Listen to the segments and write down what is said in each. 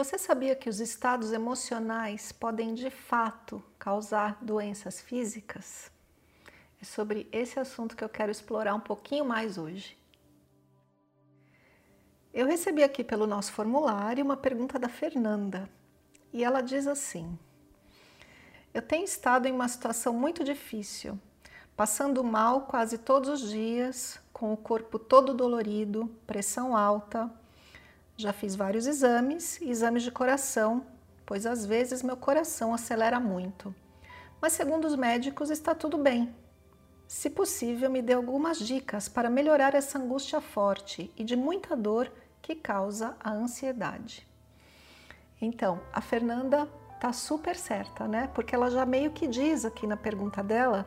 Você sabia que os estados emocionais podem de fato causar doenças físicas? É sobre esse assunto que eu quero explorar um pouquinho mais hoje. Eu recebi aqui pelo nosso formulário uma pergunta da Fernanda e ela diz assim: Eu tenho estado em uma situação muito difícil, passando mal quase todos os dias, com o corpo todo dolorido, pressão alta, já fiz vários exames, exames de coração, pois às vezes meu coração acelera muito. Mas segundo os médicos está tudo bem. Se possível, me dê algumas dicas para melhorar essa angústia forte e de muita dor que causa a ansiedade. Então, a Fernanda tá super certa, né? Porque ela já meio que diz aqui na pergunta dela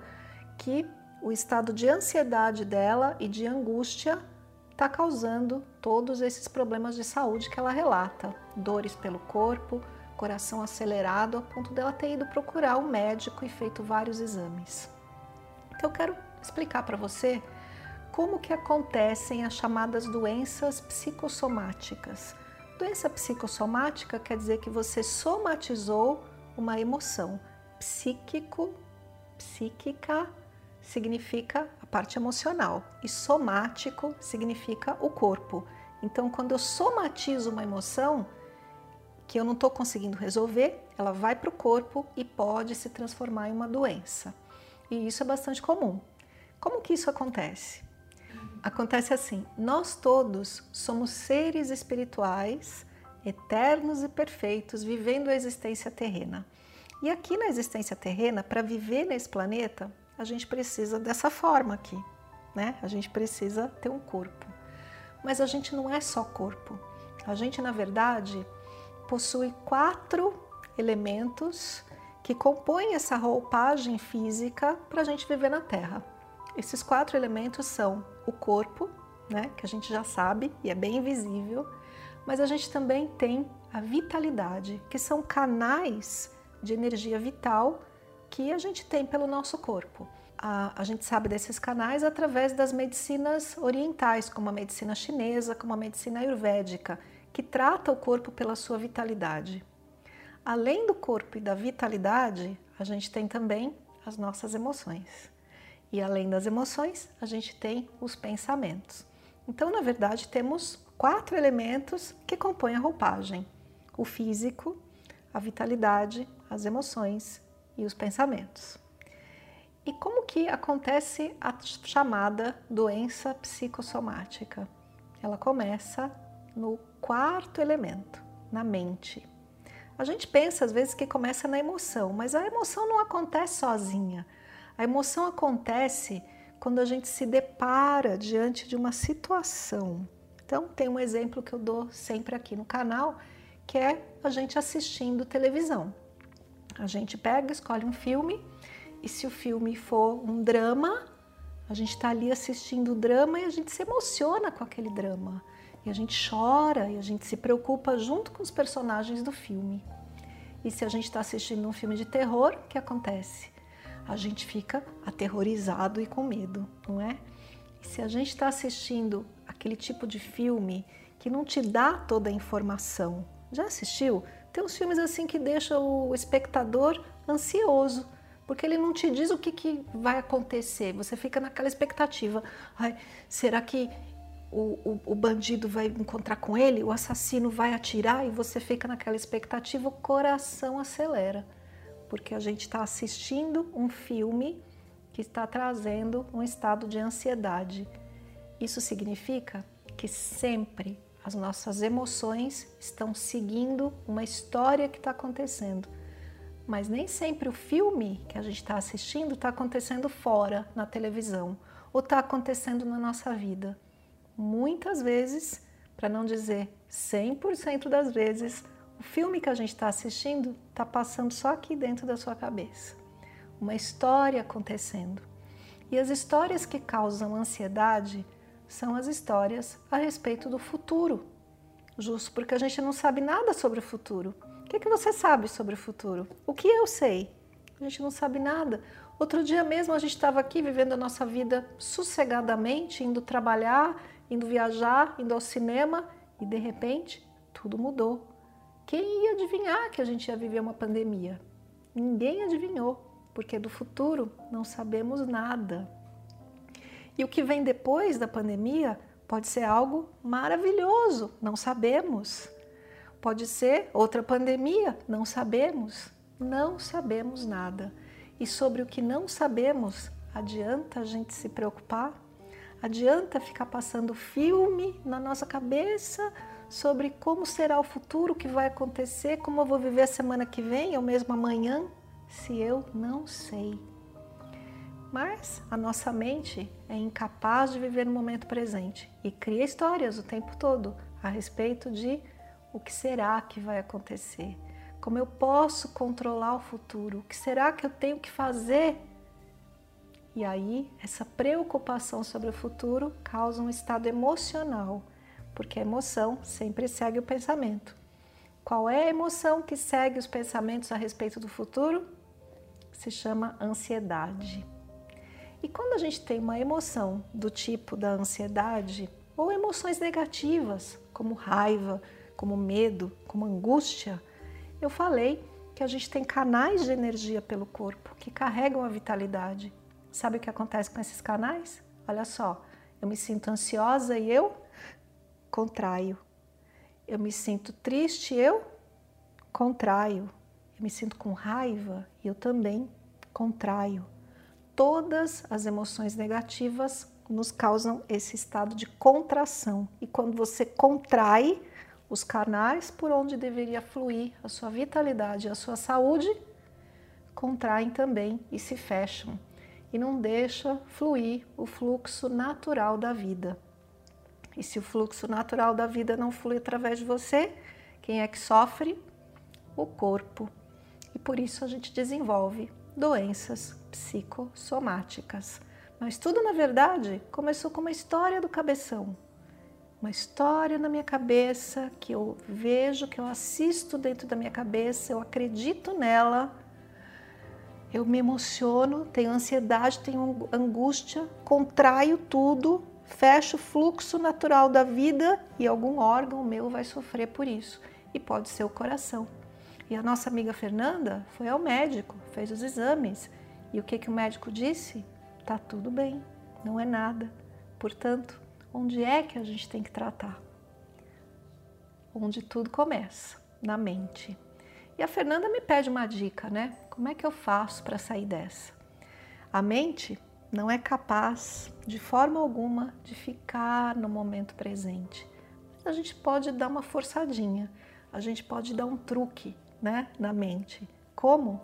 que o estado de ansiedade dela e de angústia está causando todos esses problemas de saúde que ela relata: dores pelo corpo, coração acelerado, a ponto dela ter ido procurar o médico e feito vários exames. Então eu quero explicar para você como que acontecem as chamadas doenças psicossomáticas. Doença psicossomática quer dizer que você somatizou uma emoção. Psíquico, psíquica significa parte emocional e somático significa o corpo. Então, quando eu somatizo uma emoção que eu não estou conseguindo resolver, ela vai para o corpo e pode se transformar em uma doença. E isso é bastante comum. Como que isso acontece? Acontece assim: nós todos somos seres espirituais, eternos e perfeitos, vivendo a existência terrena. E aqui na existência terrena, para viver nesse planeta, a gente precisa dessa forma aqui, né? A gente precisa ter um corpo. Mas a gente não é só corpo. A gente, na verdade, possui quatro elementos que compõem essa roupagem física para a gente viver na Terra. Esses quatro elementos são o corpo, né, que a gente já sabe e é bem invisível, mas a gente também tem a vitalidade, que são canais de energia vital que a gente tem pelo nosso corpo. A, a, gente sabe desses canais através das medicinas orientais, como a medicina chinesa, como a medicina ayurvédica, que trata o corpo pela sua vitalidade. Além do corpo e da vitalidade, a gente tem também as nossas emoções. E além das emoções, a gente tem os pensamentos. Então, na verdade, temos quatro elementos que compõem a roupagem: o físico, a vitalidade, as emoções e os pensamentos. E como que acontece a chamada doença psicossomática? Ela começa no quarto elemento, na mente. A gente pensa às vezes que começa na emoção, mas a emoção não acontece sozinha. A emoção acontece quando a gente se depara diante de uma situação. Então, tem um exemplo que eu dou sempre aqui no canal, que é a gente assistindo televisão. A gente pega, escolhe um filme e se o filme for um drama, a gente está ali assistindo o drama e a gente se emociona com aquele drama. E a gente chora e a gente se preocupa junto com os personagens do filme. E se a gente está assistindo um filme de terror, o que acontece? A gente fica aterrorizado e com medo, não é? E se a gente está assistindo aquele tipo de filme que não te dá toda a informação, já assistiu? Tem uns filmes assim que deixam o espectador ansioso, porque ele não te diz o que, que vai acontecer. Você fica naquela expectativa. Ai, será que o, o, o, bandido vai encontrar com ele? O assassino vai atirar? E você fica naquela expectativa, o coração acelera, porque a gente está assistindo um filme que está trazendo um estado de ansiedade. Isso significa que sempre as nossas emoções estão seguindo uma história que está acontecendo. Mas nem sempre o filme que a gente está assistindo está acontecendo fora, na televisão, ou está acontecendo na nossa vida. Muitas vezes, para não dizer 100% das vezes, o filme que a gente está assistindo está passando só aqui dentro da sua cabeça. Uma história acontecendo. E as histórias que causam ansiedade são as histórias a respeito do futuro. Justo porque a gente não sabe nada sobre o futuro. O que, é que você sabe sobre o futuro? O que eu sei? A gente não sabe nada. Outro dia mesmo a gente estava aqui vivendo a nossa vida sossegadamente, indo trabalhar, indo viajar, indo ao cinema e de repente tudo mudou. Quem ia adivinhar que a gente ia viver uma pandemia? Ninguém adivinhou, porque do futuro não sabemos nada. E o que vem depois da pandemia pode ser algo maravilhoso, não sabemos. Pode ser outra pandemia, não sabemos. Não sabemos nada. E sobre o que não sabemos, adianta a gente se preocupar? Adianta ficar passando filme na nossa cabeça sobre como será o futuro, o que vai acontecer, como eu vou viver a semana que vem ou mesmo amanhã, se eu não sei. Mas a nossa mente é incapaz de viver no momento presente e cria histórias o tempo todo a respeito de o que será que vai acontecer, como eu posso controlar o futuro, o que será que eu tenho que fazer. E aí, essa preocupação sobre o futuro causa um estado emocional, porque a emoção sempre segue o pensamento. Qual é a emoção que segue os pensamentos a respeito do futuro? Se chama ansiedade. E quando a gente tem uma emoção do tipo da ansiedade, ou emoções negativas, como raiva, como medo, como angústia, eu falei que a gente tem canais de energia pelo corpo que carregam a vitalidade. Sabe o que acontece com esses canais? Olha só, eu me sinto ansiosa e eu contraio. Eu me sinto triste, eu contraio. Eu me sinto com raiva e eu também contraio todas as emoções negativas nos causam esse estado de contração. E quando você contrai os canais por onde deveria fluir a sua vitalidade e a sua saúde, contraem também e se fecham e não deixa fluir o fluxo natural da vida. E se o fluxo natural da vida não flui através de você, quem é que sofre? O corpo. E por isso a gente desenvolve doenças psicossomáticas. Mas tudo, na verdade, começou com uma história do cabeção. Uma história na minha cabeça que eu vejo, que eu assisto dentro da minha cabeça, eu acredito nela, eu me emociono, tenho ansiedade, tenho angústia, contraio tudo, fecho o fluxo natural da vida e algum órgão meu vai sofrer por isso. E pode ser o coração. E a nossa amiga Fernanda foi ao médico, fez os exames. E o que, que o médico disse? Tá tudo bem, não é nada. Portanto, onde é que a gente tem que tratar? Onde tudo começa, na mente. E a Fernanda me pede uma dica, né? Como é que eu faço para sair dessa? A mente não é capaz, de forma alguma, de ficar no momento presente. A gente pode dar uma forçadinha, a gente pode dar um truque, né, na mente. Como?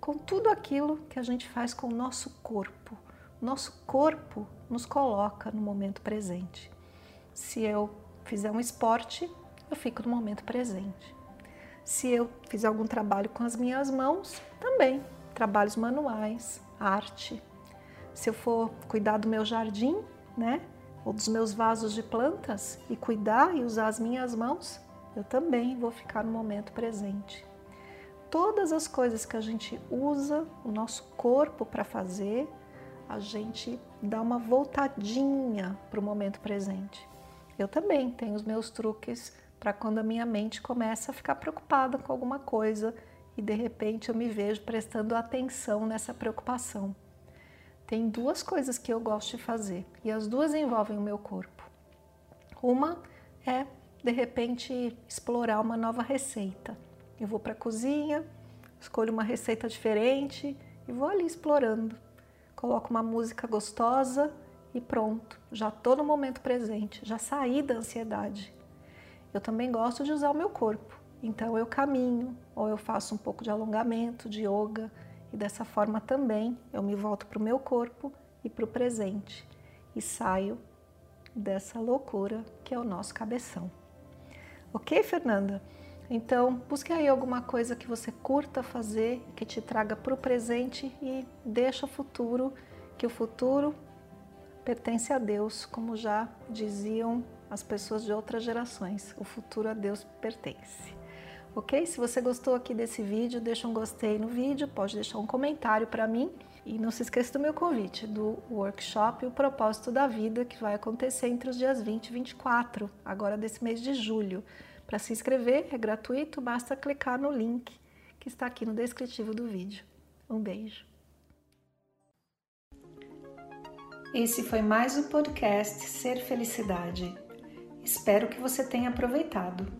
Com tudo aquilo que a gente faz com o nosso corpo. Nosso corpo nos coloca no momento presente. Se eu fizer um esporte, eu fico no momento presente. Se eu fizer algum trabalho com as minhas mãos, também. Trabalhos manuais, arte. Se eu for cuidar do meu jardim, né? Ou dos meus vasos de plantas e cuidar e usar as minhas mãos, eu também vou ficar no momento presente todas as coisas que a gente usa o nosso corpo para fazer, a gente dá uma voltadinha para o momento presente. Eu também tenho os meus truques para quando a minha mente começa a ficar preocupada com alguma coisa e de repente eu me vejo prestando atenção nessa preocupação. Tem duas coisas que eu gosto de fazer e as duas envolvem o meu corpo. Uma é de repente explorar uma nova receita. Eu vou para a cozinha, escolho uma receita diferente e vou ali explorando. Coloco uma música gostosa e pronto, já estou no momento presente, já saí da ansiedade. Eu também gosto de usar o meu corpo, então eu caminho ou eu faço um pouco de alongamento, de yoga e dessa forma também eu me volto para o meu corpo e para o presente e saio dessa loucura que é o nosso cabeção. Ok, Fernanda? Então, busque aí alguma coisa que você curta fazer, que te traga para o presente e deixa o futuro, que o futuro pertence a Deus, como já diziam as pessoas de outras gerações. O futuro a Deus pertence. Ok? Se você gostou aqui desse vídeo, deixa um gostei no vídeo, pode deixar um comentário para mim e não se esqueça do meu convite do workshop O Propósito da Vida, que vai acontecer entre os dias 20 e 24, agora desse mês de julho. Para se inscrever é gratuito, basta clicar no link que está aqui no descritivo do vídeo. Um beijo. Esse foi mais o podcast Ser Felicidade. Espero que você tenha aproveitado.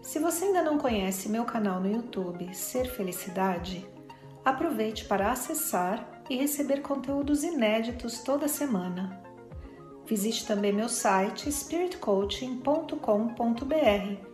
Se você ainda não conhece meu canal no YouTube Ser Felicidade, aproveite para acessar e receber conteúdos inéditos toda semana. Visite também meu site spiritcoaching.com.br